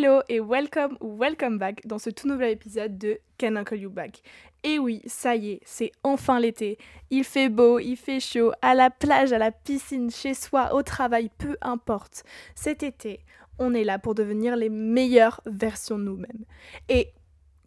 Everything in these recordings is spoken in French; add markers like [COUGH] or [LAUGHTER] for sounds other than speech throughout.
Hello et welcome ou welcome back dans ce tout nouvel épisode de Can I Call You Back? Et oui, ça y est, c'est enfin l'été. Il fait beau, il fait chaud, à la plage, à la piscine, chez soi, au travail, peu importe. Cet été, on est là pour devenir les meilleures versions de nous-mêmes. Et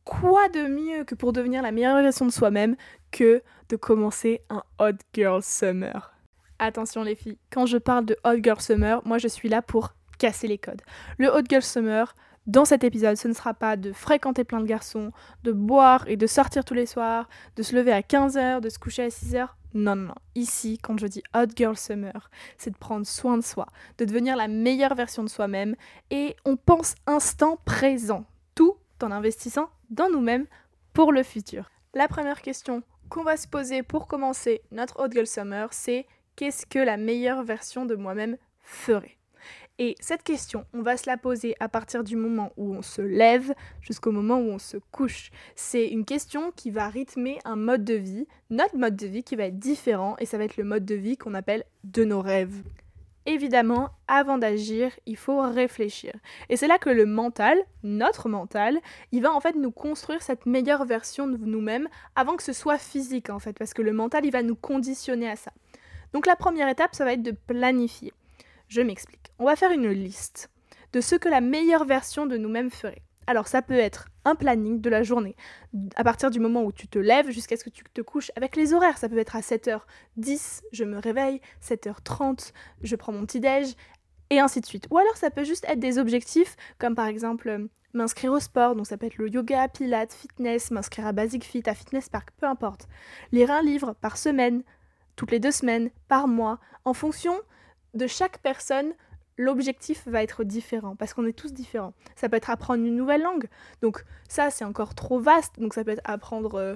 quoi de mieux que pour devenir la meilleure version de soi-même que de commencer un Hot Girl Summer? Attention les filles, quand je parle de Hot Girl Summer, moi je suis là pour casser les codes. Le Hot Girl Summer, dans cet épisode, ce ne sera pas de fréquenter plein de garçons, de boire et de sortir tous les soirs, de se lever à 15h, de se coucher à 6h. Non, non, non. Ici, quand je dis Hot Girl Summer, c'est de prendre soin de soi, de devenir la meilleure version de soi-même et on pense instant présent, tout en investissant dans nous-mêmes pour le futur. La première question qu'on va se poser pour commencer notre Hot Girl Summer, c'est qu'est-ce que la meilleure version de moi-même ferait? Et cette question, on va se la poser à partir du moment où on se lève jusqu'au moment où on se couche. C'est une question qui va rythmer un mode de vie, notre mode de vie qui va être différent et ça va être le mode de vie qu'on appelle de nos rêves. Évidemment, avant d'agir, il faut réfléchir. Et c'est là que le mental, notre mental, il va en fait nous construire cette meilleure version de nous-mêmes avant que ce soit physique en fait, parce que le mental, il va nous conditionner à ça. Donc la première étape, ça va être de planifier. Je m'explique. On va faire une liste de ce que la meilleure version de nous-mêmes ferait. Alors ça peut être un planning de la journée, à partir du moment où tu te lèves jusqu'à ce que tu te couches, avec les horaires. Ça peut être à 7h10, je me réveille, 7h30, je prends mon petit-déj, et ainsi de suite. Ou alors ça peut juste être des objectifs, comme par exemple euh, m'inscrire au sport, donc ça peut être le yoga, pilates, fitness, m'inscrire à Basic Fit, à Fitness Park, peu importe. Lire un livre par semaine, toutes les deux semaines, par mois, en fonction de chaque personne, l'objectif va être différent parce qu'on est tous différents. Ça peut être apprendre une nouvelle langue, donc ça c'est encore trop vaste, donc ça peut être apprendre euh,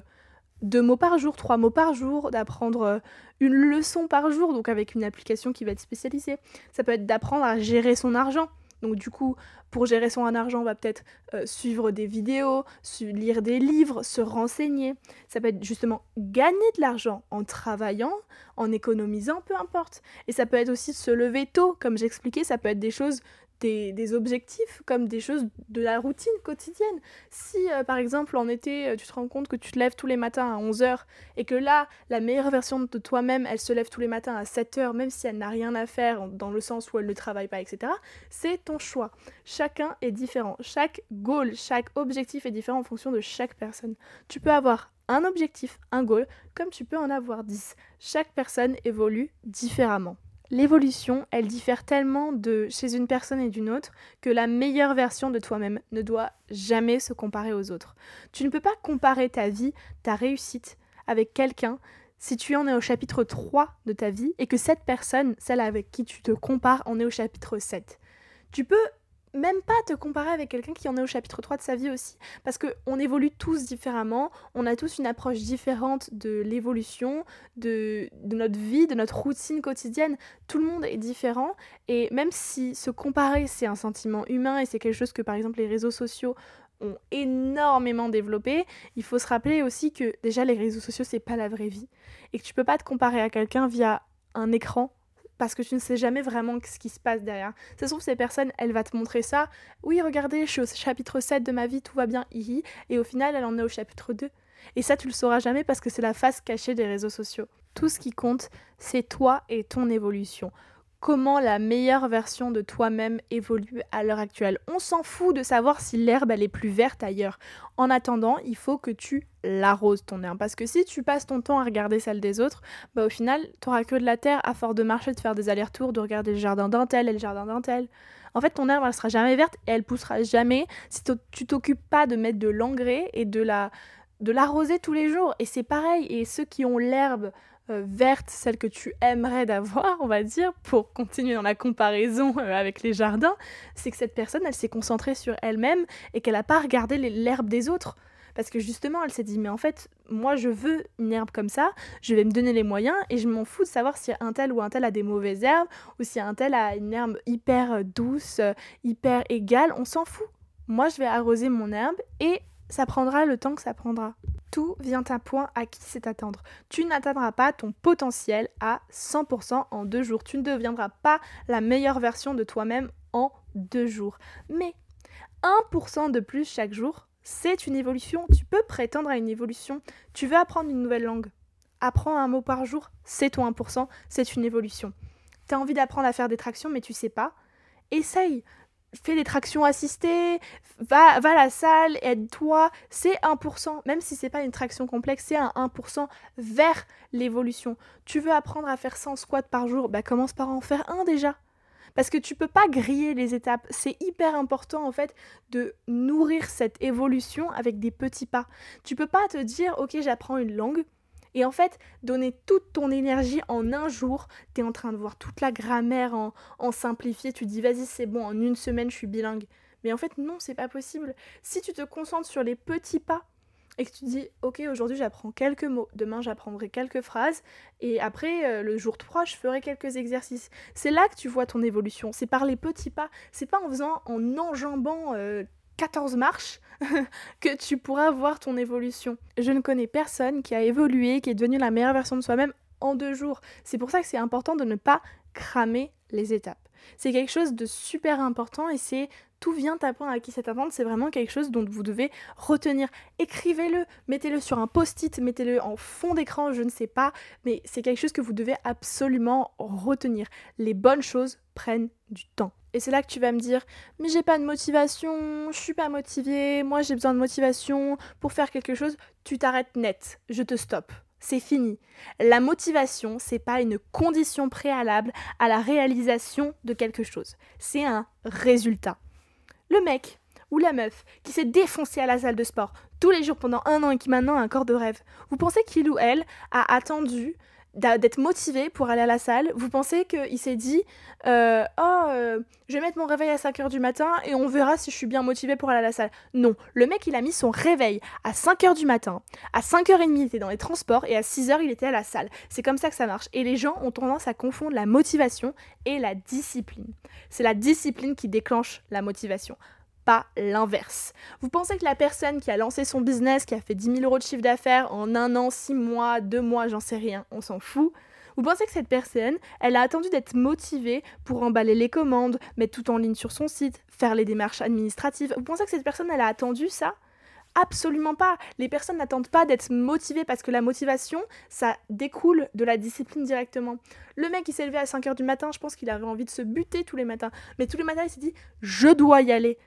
deux mots par jour, trois mots par jour, d'apprendre euh, une leçon par jour, donc avec une application qui va être spécialisée. Ça peut être d'apprendre à gérer son argent. Donc du coup, pour gérer son argent, on va peut-être euh, suivre des vidéos, lire des livres, se renseigner. Ça peut être justement gagner de l'argent en travaillant, en économisant, peu importe. Et ça peut être aussi se lever tôt, comme j'expliquais, ça peut être des choses des, objectifs comme des choses de la routine quotidienne. Si euh, par exemple en été euh, tu te rends compte que tu te lèves tous les matins à 11h et que là la meilleure version de toi-même elle se lève tous les matins à 7h même si elle n'a rien à faire dans le sens où elle ne travaille pas etc. C'est ton choix. Chacun est différent. Chaque goal, chaque objectif est différent en fonction de chaque personne. Tu peux avoir un objectif, un goal, comme tu peux en avoir 10. Chaque personne évolue différemment. L'évolution, elle diffère tellement de chez une personne et d'une autre que la meilleure version de toi-même ne doit jamais se comparer aux autres. Tu ne peux pas comparer ta vie, ta réussite avec quelqu'un si tu en es au chapitre 3 de ta vie et que cette personne, celle avec qui tu te compares, en est au chapitre 7. Tu peux même pas te comparer avec quelqu'un qui en est au chapitre 3 de sa vie aussi, parce qu'on évolue tous différemment, on a tous une approche différente de l'évolution, de, de, notre vie, de notre routine quotidienne, tout le monde est différent, et même si se comparer c'est un sentiment humain et c'est quelque chose que par exemple les réseaux sociaux ont énormément développé, il faut se rappeler aussi que déjà les réseaux sociaux c'est pas la vraie vie, et que tu peux pas te comparer à quelqu'un via un écran parce que tu ne sais jamais vraiment ce qui se passe derrière. Ça se trouve, ces personnes, elles vont te montrer ça. Oui, regardez, je suis au chapitre 7 de ma vie, tout va bien, hihi. Et au final, elle en est au chapitre 2. Et ça, tu le sauras jamais parce que c'est la face cachée des réseaux sociaux. Tout ce qui compte, c'est toi et ton évolution comment la meilleure version de toi-même évolue à l'heure actuelle. On s'en fout de savoir si l'herbe elle est plus verte ailleurs. En attendant, il faut que tu l'arroses ton herbe parce que si tu passes ton temps à regarder celle des autres, bah au final, tu auras que de la terre à force de marcher, de faire des allers-retours, de regarder le jardin d'un tel et le jardin d'un tel. En fait, ton herbe elle sera jamais verte et elle poussera jamais si tu t'occupes pas de mettre de l'engrais et de la de l'arroser tous les jours et c'est pareil et ceux qui ont l'herbe euh, verte, celle que tu aimerais d'avoir, on va dire, pour continuer dans la comparaison euh, avec les jardins, c'est que cette personne, elle s'est concentrée sur elle-même et qu'elle n'a pas regardé l'herbe des autres. Parce que justement, elle s'est dit, mais en fait, moi, je veux une herbe comme ça, je vais me donner les moyens et je m'en fous de savoir si un tel ou un tel a des mauvaises herbes ou si un tel a une herbe hyper euh, douce, hyper égale, on s'en fout. Moi, je vais arroser mon herbe et ça prendra le temps que ça prendra tout vient à point à qui c'est attendre. Tu n'atteindras pas ton potentiel à 100% en deux jours. Tu ne deviendras pas la meilleure version de toi-même en deux jours. Mais 1% de plus chaque jour, c'est une évolution. Tu peux prétendre à une évolution. Tu veux apprendre une nouvelle langue. Apprends un mot par jour, c'est ton 1%, c'est une évolution. Tu as envie d'apprendre à faire des tractions, mais tu sais pas. Essaye. Fais des tractions assistées, va, va à la salle, aide-toi. C'est 1%, même si c'est pas une traction complexe, c'est un 1% vers l'évolution. Tu veux apprendre à faire 100 squats par jour, bah commence par en faire un déjà. Parce que tu peux pas griller les étapes. C'est hyper important en fait de nourrir cette évolution avec des petits pas. Tu peux pas te dire ok j'apprends une langue. Et en fait, donner toute ton énergie en un jour, tu es en train de voir toute la grammaire en, en simplifié, tu dis vas-y c'est bon, en une semaine je suis bilingue. Mais en fait non, c'est pas possible. Si tu te concentres sur les petits pas, et que tu dis ok aujourd'hui j'apprends quelques mots, demain j'apprendrai quelques phrases et après euh, le jour 3 je ferai quelques exercices. C'est là que tu vois ton évolution, c'est par les petits pas, c'est pas en faisant en enjambant 14 euh, marches [LAUGHS] que tu pourras voir ton évolution. Je ne connais personne qui a évolué, qui est devenu la meilleure version de soi-même en deux jours. C'est pour ça que c'est important de ne pas cramer les étapes. C'est quelque chose de super important et c'est tout vient à qui cette attente, c'est vraiment quelque chose dont vous devez retenir. Écrivez-le, mettez-le sur un post-it, mettez-le en fond d'écran, je ne sais pas, mais c'est quelque chose que vous devez absolument retenir. Les bonnes choses prennent du temps. Et c'est là que tu vas me dire, mais j'ai pas de motivation, je suis pas motivée, moi j'ai besoin de motivation pour faire quelque chose. Tu t'arrêtes net, je te stoppe c'est fini. La motivation, c'est pas une condition préalable à la réalisation de quelque chose. C'est un résultat. Le mec ou la meuf qui s'est défoncé à la salle de sport tous les jours pendant un an et qui maintenant a un corps de rêve, vous pensez qu'il ou elle a attendu d'être motivé pour aller à la salle, vous pensez qu'il s'est dit euh, Oh, euh, je vais mettre mon réveil à 5h du matin et on verra si je suis bien motivé pour aller à la salle. Non, le mec il a mis son réveil à 5h du matin, à 5h30 il était dans les transports et à 6h il était à la salle. C'est comme ça que ça marche. Et les gens ont tendance à confondre la motivation et la discipline. C'est la discipline qui déclenche la motivation pas l'inverse. Vous pensez que la personne qui a lancé son business, qui a fait 10 000 euros de chiffre d'affaires en un an, six mois, deux mois, j'en sais rien, on s'en fout. Vous pensez que cette personne, elle a attendu d'être motivée pour emballer les commandes, mettre tout en ligne sur son site, faire les démarches administratives? Vous pensez que cette personne, elle a attendu ça? Absolument pas. Les personnes n'attendent pas d'être motivées parce que la motivation, ça découle de la discipline directement. Le mec, il s'est levé à 5h du matin, je pense qu'il avait envie de se buter tous les matins. Mais tous les matins, il s'est dit, je dois y aller.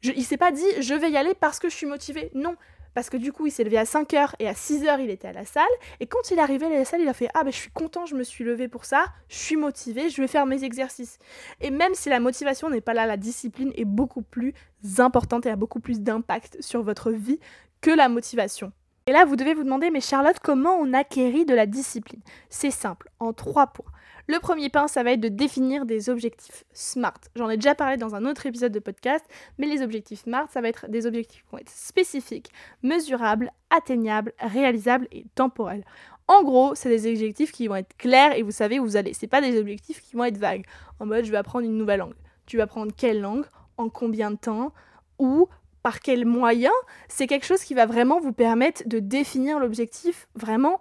Je, il s'est pas dit je vais y aller parce que je suis motivé. Non, parce que du coup, il s'est levé à 5h et à 6h, il était à la salle. Et quand il est arrivé à la salle, il a fait Ah, ben je suis content, je me suis levé pour ça, je suis motivé, je vais faire mes exercices. Et même si la motivation n'est pas là, la discipline est beaucoup plus importante et a beaucoup plus d'impact sur votre vie que la motivation. Et là, vous devez vous demander, mais Charlotte, comment on acquérit de la discipline? C'est simple, en trois points. Le premier point, ça va être de définir des objectifs SMART. J'en ai déjà parlé dans un autre épisode de podcast, mais les objectifs SMART, ça va être des objectifs qui vont être spécifiques, mesurables, atteignables, réalisables et temporels. En gros, c'est des objectifs qui vont être clairs et vous savez où vous allez. C'est pas des objectifs qui vont être vagues. En mode, je vais apprendre une nouvelle langue. Tu vas apprendre quelle langue, en combien de temps, où, par quels moyens. C'est quelque chose qui va vraiment vous permettre de définir l'objectif vraiment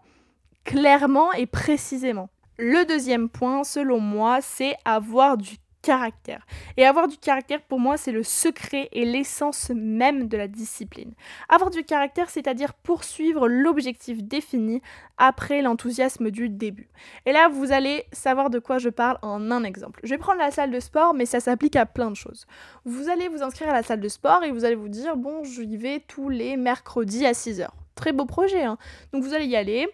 clairement et précisément. Le deuxième point, selon moi, c'est avoir du caractère. Et avoir du caractère, pour moi, c'est le secret et l'essence même de la discipline. Avoir du caractère, c'est-à-dire poursuivre l'objectif défini après l'enthousiasme du début. Et là, vous allez savoir de quoi je parle en un exemple. Je vais prendre la salle de sport, mais ça s'applique à plein de choses. Vous allez vous inscrire à la salle de sport et vous allez vous dire, bon, j'y vais tous les mercredis à 6h. Très beau projet, hein. Donc vous allez y aller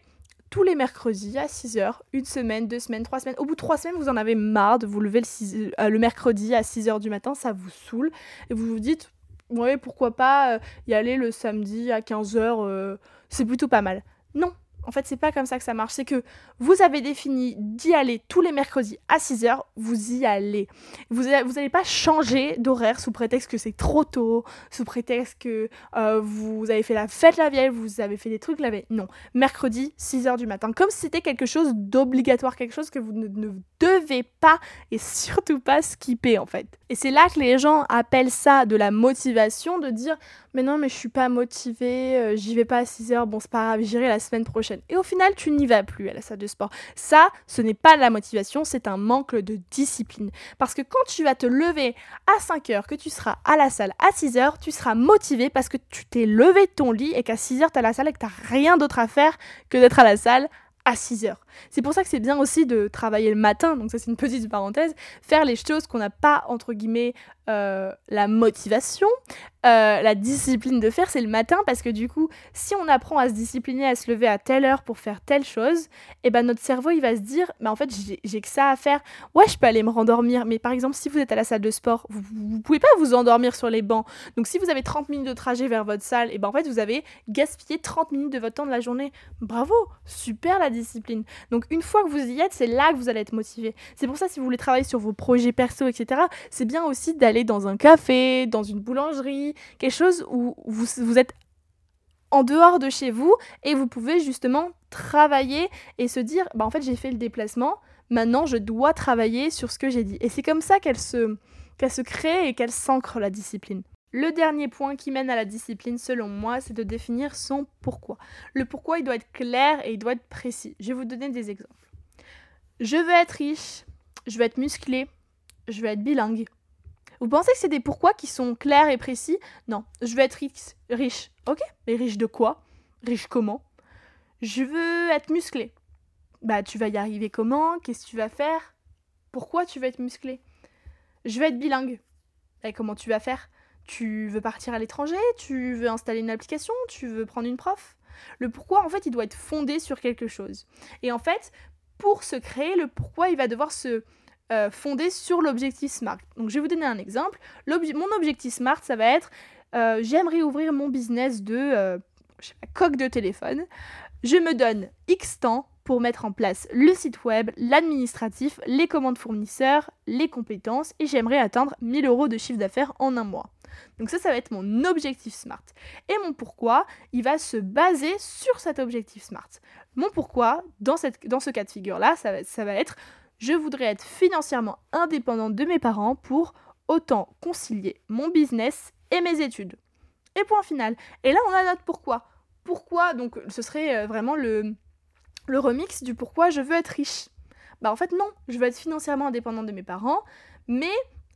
tous les mercredis à 6h, une semaine, deux semaines, trois semaines. Au bout de trois semaines, vous en avez marre de vous lever le, euh, mercredi à 6h du matin, ça vous saoule. Et vous vous dites, ouais, pourquoi pas euh, y aller le samedi à 15h, euh, c'est plutôt pas mal. Non, en fait, c'est pas comme ça que ça marche. C'est que vous avez défini d'y aller tous les mercredis à 6h, vous y allez. Vous n'allez pas changer d'horaire sous prétexte que c'est trop tôt, sous prétexte que euh, vous avez fait la fête la vieille, vous avez fait des trucs la veille. Non. Mercredi, 6h du matin. Comme si c'était quelque chose d'obligatoire, quelque chose que vous ne, devez pas et surtout pas skipper en fait. Et c'est là que les gens appellent ça de la motivation, de dire mais non mais je suis pas motivée, euh, j'y vais pas à 6 heures, bon c'est pas grave, j'irai la semaine prochaine. Et au final tu n'y vas plus à la salle de sport. Ça, ce n'est pas de la motivation, c'est un manque de discipline. Parce que quand tu vas te lever à 5 heures, que tu seras à la salle à 6 heures, tu seras motivé parce que tu t'es levé de ton lit et qu'à 6 heures tu à la salle et que tu rien d'autre à faire que d'être à la salle à 6 heures. C'est pour ça que c'est bien aussi de travailler le matin, donc ça c'est une petite parenthèse, faire les choses qu'on n'a pas, entre guillemets, euh, la motivation, euh, la discipline de faire, c'est le matin, parce que du coup, si on apprend à se discipliner, à se lever à telle heure pour faire telle chose, et eh ben notre cerveau, il va se dire, mais en fait, j'ai que ça à faire. Ouais, je peux aller me rendormir, mais par exemple, si vous êtes à la salle de sport, vous, vous pouvez pas vous endormir sur les bancs. Donc si vous avez 30 minutes de trajet vers votre salle, et eh ben en fait, vous avez gaspillé 30 minutes de votre temps de la journée. Bravo, super la discipline. Donc une fois que vous y êtes, c'est là que vous allez être motivé. C'est pour ça, si vous voulez travailler sur vos projets perso, etc., c'est bien aussi d'aller dans un café, dans une boulangerie, quelque chose où vous, vous êtes en dehors de chez vous et vous pouvez justement travailler et se dire, bah en fait j'ai fait le déplacement, maintenant je dois travailler sur ce que j'ai dit. Et c'est comme ça qu'elle se, qu'elle se crée et qu'elle s'ancre la discipline. Le dernier point qui mène à la discipline, selon moi, c'est de définir son pourquoi. Le pourquoi, il doit être clair et il doit être précis. Je vais vous donner des exemples. Je veux être riche, je veux être musclé, je veux être bilingue. Vous pensez que c'est des pourquoi qui sont clairs et précis? Non, je veux être riche, riche. Ok, mais riche de quoi? Riche comment? Je veux être musclé. Bah, tu vas y arriver comment? Qu'est-ce que tu vas faire? Pourquoi tu veux être musclé? Je veux être bilingue. Et comment tu vas faire? Tu veux partir à l'étranger? Tu veux installer une application? Tu veux prendre une prof? Le pourquoi, en fait, il doit être fondé sur quelque chose. Et en fait, pour se créer, le pourquoi, il va devoir se euh, fonder sur l'objectif SMART. Donc je vais vous donner un exemple. mon objectif SMART, ça va être euh, j'aimerais ouvrir mon business de euh, coque de téléphone. Je me donne X temps pour mettre en place le site web, l'administratif, les commandes fournisseurs, les compétences et j'aimerais atteindre 1000 euros de chiffre d'affaires en un mois. Donc ça, ça va être mon objectif SMART. Et mon pourquoi, il va se baser sur cet objectif SMART. Mon pourquoi, dans, ce cas de figure-là, ça, va être je voudrais être financièrement indépendante de mes parents pour autant concilier mon business et mes études. Et point final. Et là, on a notre pourquoi. Pourquoi Donc, ce serait euh, vraiment le, le remix du pourquoi je veux être riche. Bah, en fait, non. Je veux être financièrement indépendante de mes parents, mais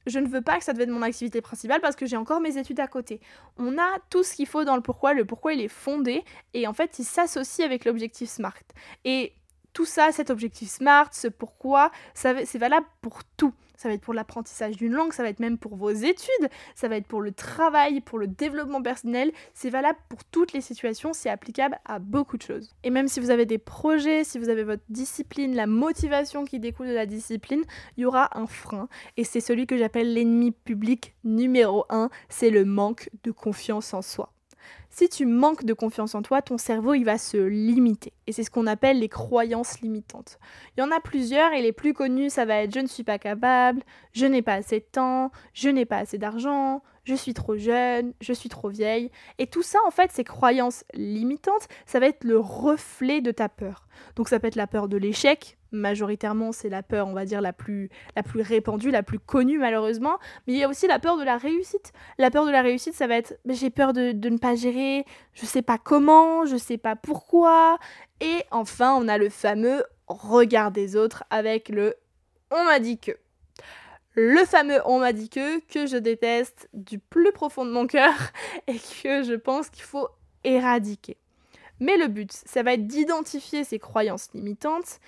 je ne veux pas que ça devienne mon activité principale parce que j'ai encore mes études à côté. On a tout ce qu'il faut dans le pourquoi. Le pourquoi, il est fondé et en fait, il s'associe avec l'objectif SMART. Et tout ça, cet objectif SMART, ce pourquoi, c'est valable pour tout. Ça va être pour l'apprentissage d'une langue, ça va être même pour vos études, ça va être pour le travail, pour le développement personnel. C'est valable pour toutes les situations, c'est applicable à beaucoup de choses. Et même si vous avez des projets, si vous avez votre discipline, la motivation qui découle de la discipline, il y aura un frein. Et c'est celui que j'appelle l'ennemi public numéro un, c'est le manque de confiance en soi. Si tu manques de confiance en toi, ton cerveau, il va se limiter. Et c'est ce qu'on appelle les croyances limitantes. Il y en a plusieurs et les plus connues, ça va être je ne suis pas capable, je n'ai pas assez de temps, je n'ai pas assez d'argent, je suis trop jeune, je suis trop vieille. Et tout ça, en fait, ces croyances limitantes, ça va être le reflet de ta peur. Donc ça peut être la peur de l'échec, majoritairement c'est la peur, on va dire, la plus, la plus répandue, la plus connue malheureusement, mais il y a aussi la peur de la réussite. La peur de la réussite, ça va être j'ai peur de, de, ne pas gérer, je sais pas comment, je sais pas pourquoi. Et enfin, on a le fameux regard des autres avec le on m'a dit que. Le fameux on m'a dit que, je déteste du plus profond de mon cœur [LAUGHS] et que je pense qu'il faut éradiquer. Mais le but, ça va être d'identifier ces croyances limitantes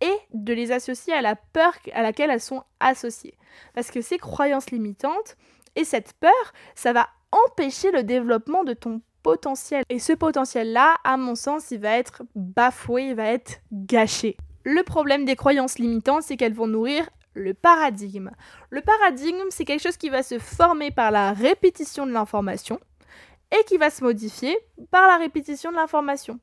et de les associer à la peur à laquelle elles sont associées. Parce que ces croyances limitantes et cette peur, ça va empêcher le développement de ton potentiel. Et ce potentiel-là, à mon sens, il va être bafoué, il va être gâché. Le problème des croyances limitantes, c'est qu'elles vont nourrir le paradigme. Le paradigme, c'est quelque chose qui va se former par la répétition de l'information et qui va se modifier par la répétition de l'information.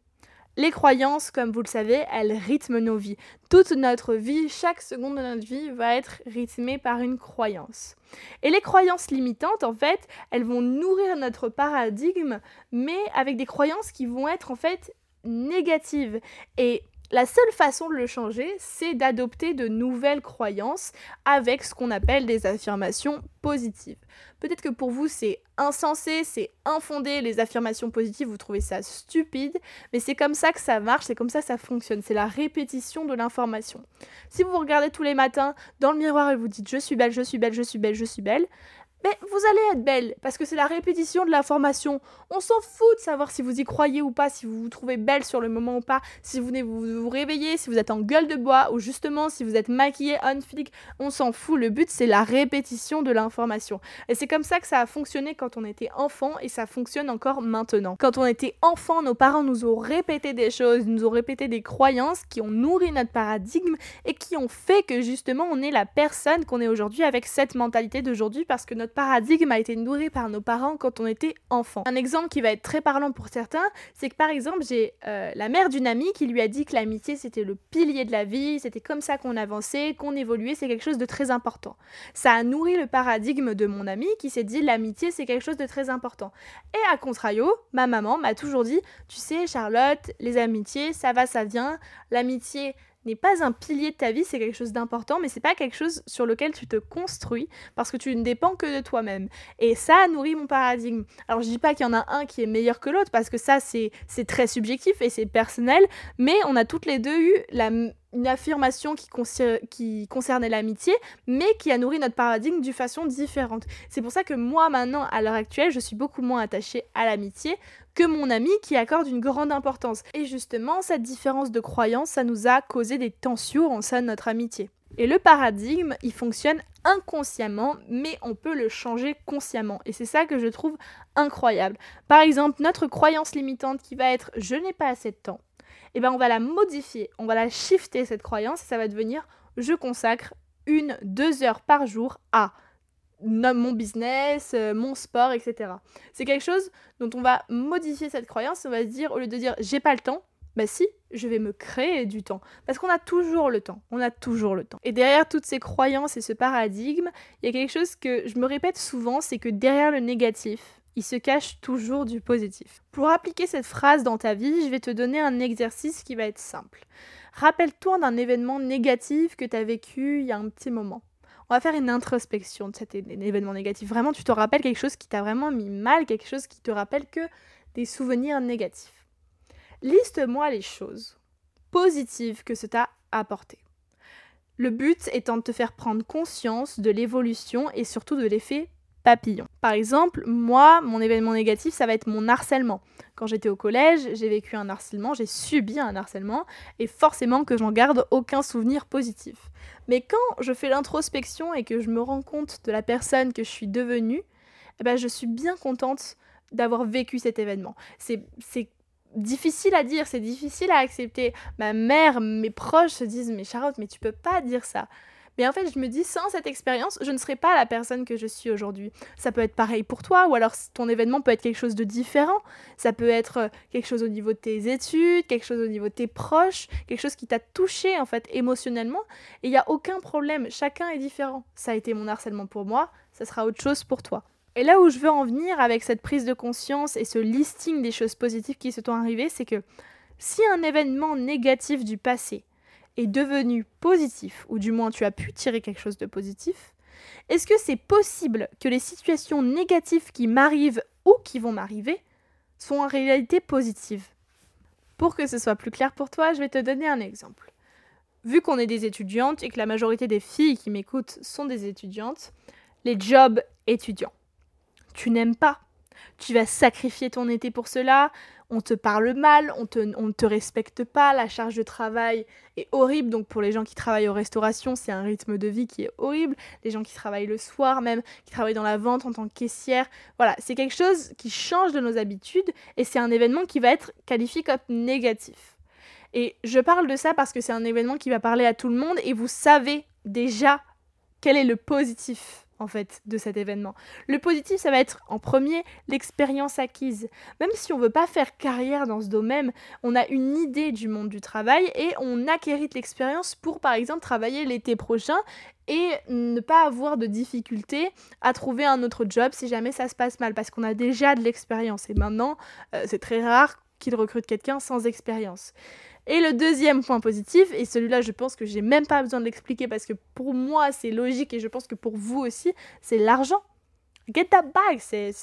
Les croyances, comme vous le savez, elles rythment nos vies. Toute notre vie, chaque seconde de notre vie va être rythmée par une croyance. Et les croyances limitantes, en fait, elles vont nourrir notre paradigme, mais avec des croyances qui vont être en fait négatives. Et La seule façon de le changer, c'est d'adopter de nouvelles croyances avec ce qu'on appelle des affirmations positives. Peut-être que pour vous c'est insensé, c'est infondé, les affirmations positives, vous trouvez ça stupide, mais c'est comme ça que ça marche, c'est comme ça que ça fonctionne, c'est la répétition de l'information. Si vous vous regardez tous les matins dans le miroir et vous dites je suis belle, je suis belle, je suis belle, je suis belle, mais vous allez être belle, parce que c'est la répétition de l'information. On s'en fout de savoir si vous y croyez ou pas, si vous vous trouvez belle sur le moment ou pas, si vous venez vous, vous réveiller, si vous êtes en gueule de bois, ou justement si vous êtes maquillée, on flic, on s'en fout. Le but, c'est la répétition de l'information. Et c'est comme ça que ça a fonctionné quand on était enfant, et ça fonctionne encore maintenant. Quand on était enfant, nos parents nous ont répété des choses, nous ont répété des croyances qui ont nourri notre paradigme, et qui ont fait que justement on est la personne qu'on est aujourd'hui avec cette mentalité d'aujourd'hui, parce que notre paradigme a été nourri par nos parents quand on était enfant. Un exemple qui va être très parlant pour certains, c'est que par exemple, j'ai euh, la mère d'une amie qui lui a dit que l'amitié c'était le pilier de la vie, c'était comme ça qu'on avançait, qu'on évoluait, c'est quelque chose de très important. Ça a nourri le paradigme de mon amie qui s'est dit l'amitié c'est quelque chose de très important. Et à contrario, ma maman m'a toujours dit, tu sais Charlotte, les amitiés, ça va, ça vient, l'amitié n'est pas un pilier de ta vie, c'est quelque chose d'important, mais c'est pas quelque chose sur lequel tu te construis parce que tu ne dépends que de toi-même. Et ça nourrit mon paradigme. Alors je dis pas qu'il y en a un qui est meilleur que l'autre parce que ça c'est très subjectif et c'est personnel, mais on a toutes les deux eu la, une affirmation qui, qui concernait l'amitié, mais qui a nourri notre paradigme d'une façon différente. C'est pour ça que moi, maintenant, à l'heure actuelle, je suis beaucoup moins attachée à l'amitié que mon ami qui accorde une grande importance. Et justement, cette différence de croyance, ça nous a causé des tensions en sein de notre amitié. Et le paradigme, il fonctionne inconsciemment, mais on peut le changer consciemment. Et c'est ça que je trouve incroyable. Par exemple, notre croyance limitante qui va être je n'ai pas assez de temps eh ben on va la modifier, on va la shifter cette croyance et ça va devenir je consacre une, deux heures par jour à mon business, euh, mon sport, etc. C'est quelque chose dont on va modifier cette croyance, on va se dire, au lieu de dire j'ai pas le temps, bah si, je vais me créer du temps. Parce qu'on a toujours le temps, on a toujours le temps. Et derrière toutes ces croyances et ce paradigme, il y a quelque chose que je me répète souvent, c'est que derrière le négatif, il se cache toujours du positif. Pour appliquer cette phrase dans ta vie, je vais te donner un exercice qui va être simple. Rappelle-toi d'un événement négatif que tu as vécu il y a un petit moment. On va faire une introspection de cet événement négatif. Vraiment, tu te rappelles quelque chose qui t'a vraiment mis mal, quelque chose qui te rappelle que des souvenirs négatifs. Liste-moi les choses positives que ça t'a apporté. Le but étant de te faire prendre conscience de l'évolution et surtout de l'effet papillon. Par exemple, moi, mon événement négatif, ça va être mon harcèlement. Quand j'étais au collège, j'ai vécu un harcèlement, j'ai subi un harcèlement, et forcément que j'en garde aucun souvenir positif. Mais quand je fais l'introspection et que je me rends compte de la personne que je suis devenue, eh ben, je suis bien contente d'avoir vécu cet événement. C'est difficile à dire, c'est difficile à accepter. Ma mère, mes proches se disent Mais Charlotte, mais tu peux pas dire ça. Mais en fait, je me dis, sans cette expérience, je ne serais pas la personne que je suis aujourd'hui. Ça peut être pareil pour toi, ou alors ton événement peut être quelque chose de différent. Ça peut être euh, quelque chose au niveau de tes études, quelque chose au niveau de tes proches, quelque chose qui t'a touché en fait émotionnellement. Et il n'y a aucun problème, chacun est différent. Ça a été mon harcèlement pour moi, ça sera autre chose pour toi. Et là où je veux en venir avec cette prise de conscience et ce listing des choses positives qui se sont arrivées, c'est que si un événement négatif du passé est devenu positif, ou du moins tu as pu tirer quelque chose de positif, est-ce que c'est possible que les situations négatives qui m'arrivent ou qui vont m'arriver sont en réalité positives? Pour que ce soit plus clair pour toi, je vais te donner un exemple. Vu qu'on est des étudiantes et que la majorité des filles qui m'écoutent sont des étudiantes, les jobs étudiants. Tu n'aimes pas. Tu vas sacrifier ton été pour cela, on te parle mal, on, te, te respecte pas, la charge de travail est horrible. Donc pour les gens qui travaillent aux restaurations, c'est un rythme de vie qui est horrible. Les gens qui travaillent le soir même, qui travaillent dans la vente en tant que caissière, voilà, c'est quelque chose qui change de nos habitudes et c'est un événement qui va être qualifié comme négatif. Et je parle de ça parce que c'est un événement qui va parler à tout le monde et vous savez déjà quel est le positif en fait de cet événement. Le positif, ça va être en premier l'expérience acquise. Même si on veut pas faire carrière dans ce domaine, on a une idée du monde du travail et on acquérit l'expérience pour par exemple travailler l'été prochain et ne pas avoir de difficultés à trouver un autre job si jamais ça se passe mal parce qu'on a déjà de l'expérience et maintenant euh, c'est très rare qu'il recrute quelqu'un sans expérience. Et le deuxième point positif, et celui-là je pense que j'ai même pas besoin de l'expliquer parce que pour moi c'est logique et je pense que pour vous aussi, c'est l'argent. Get that bag, c'est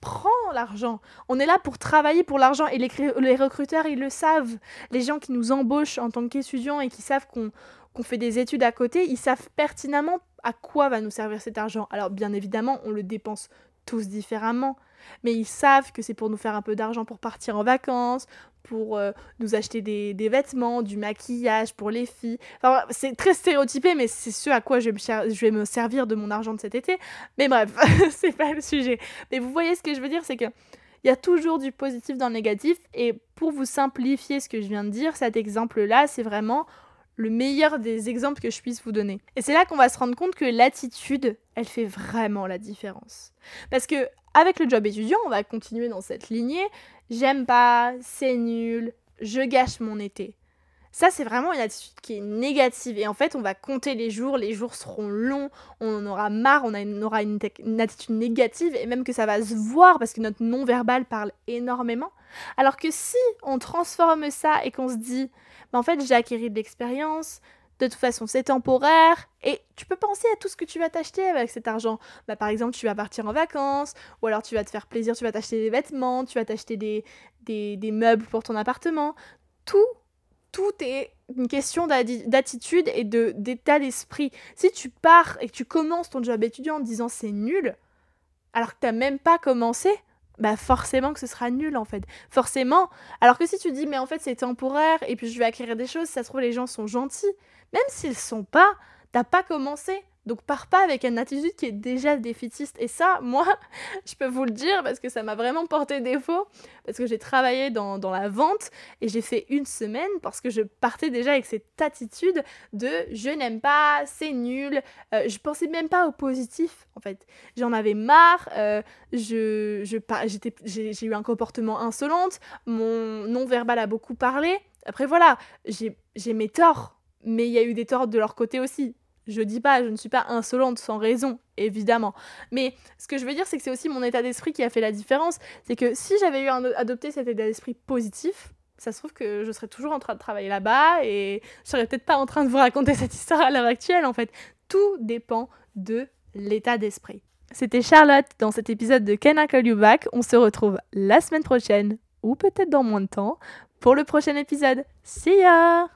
prends l'argent. On est là pour travailler pour l'argent et les, les, recruteurs, ils le savent. Les gens qui nous embauchent en tant qu'étudiants et qui savent qu'on fait des études à côté, ils savent pertinemment à quoi va nous servir cet argent. Alors bien évidemment, on le dépense tous différemment, mais ils savent que c'est pour nous faire un peu d'argent pour partir en vacances, pour euh, nous acheter des, vêtements, du maquillage pour les filles. Enfin, c'est très stéréotypé, mais c'est ce à quoi je vais, me servir de mon argent de cet été. Mais bref, [LAUGHS] c'est pas le sujet. Mais vous voyez ce que je veux dire, c'est que il y a toujours du positif dans le négatif. Et pour vous simplifier ce que je viens de dire, cet exemple-là, c'est vraiment le meilleur des exemples que je puisse vous donner. Et c'est là qu'on va se rendre compte que l'attitude, elle fait vraiment la différence. Parce que avec le job étudiant, on va continuer dans cette lignée. J'aime pas, c'est nul, je gâche mon été. Ça, c'est vraiment une attitude qui est négative. Et en fait, on va compter les jours, les jours seront longs, on en aura marre, on, aura une, attitude négative, et même que ça va se voir parce que notre non-verbal parle énormément. Alors que si on transforme ça et qu'on se dit, bah, en fait, j'ai acquis de l'expérience, de toute façon, c'est temporaire, et tu peux penser à tout ce que tu vas t'acheter avec cet argent. Bah, par exemple, tu vas partir en vacances, ou alors tu vas te faire plaisir, tu vas t'acheter des vêtements, tu vas t'acheter des, des, des meubles pour ton appartement. Tout tout est une question d'attitude et de d'état d'esprit. Si tu pars et que tu commences ton job étudiant en disant c'est nul, alors que tu n'as même pas commencé, bah forcément que ce sera nul en fait. Forcément. Alors que si tu dis mais en fait c'est temporaire et puis je vais acquérir des choses, ça se trouve les gens sont gentils. Même s'ils sont pas, t'as pas commencé. Donc pars pas avec une attitude qui est déjà défaitiste. Et ça, [LAUGHS] moi, je peux vous le dire parce que ça m'a vraiment porté défaut. Parce que j'ai travaillé dans, la vente et j'ai fait une semaine parce que je partais déjà avec cette attitude de je n'aime pas, c'est nul. Euh, je pensais même pas au positif en fait. J'en avais marre. Euh, je, j'ai eu un comportement insolente. Mon non-verbal a beaucoup parlé. Après voilà, j'ai mes torts. Mais il y a eu des torts de leur côté aussi. Je dis pas, je ne suis pas insolente sans raison, évidemment. Mais ce que je veux dire, c'est que c'est aussi mon état d'esprit qui a fait la différence. C'est que si j'avais eu adopté cet état d'esprit positif, ça se trouve que je serais toujours en train de travailler là-bas et je serais peut-être pas en train de vous raconter cette histoire à l'heure actuelle. En fait, tout dépend de l'état d'esprit. C'était Charlotte dans cet épisode de Can I Call You Back? On se retrouve la semaine prochaine, ou peut-être dans moins de temps, pour le prochain épisode. See ya!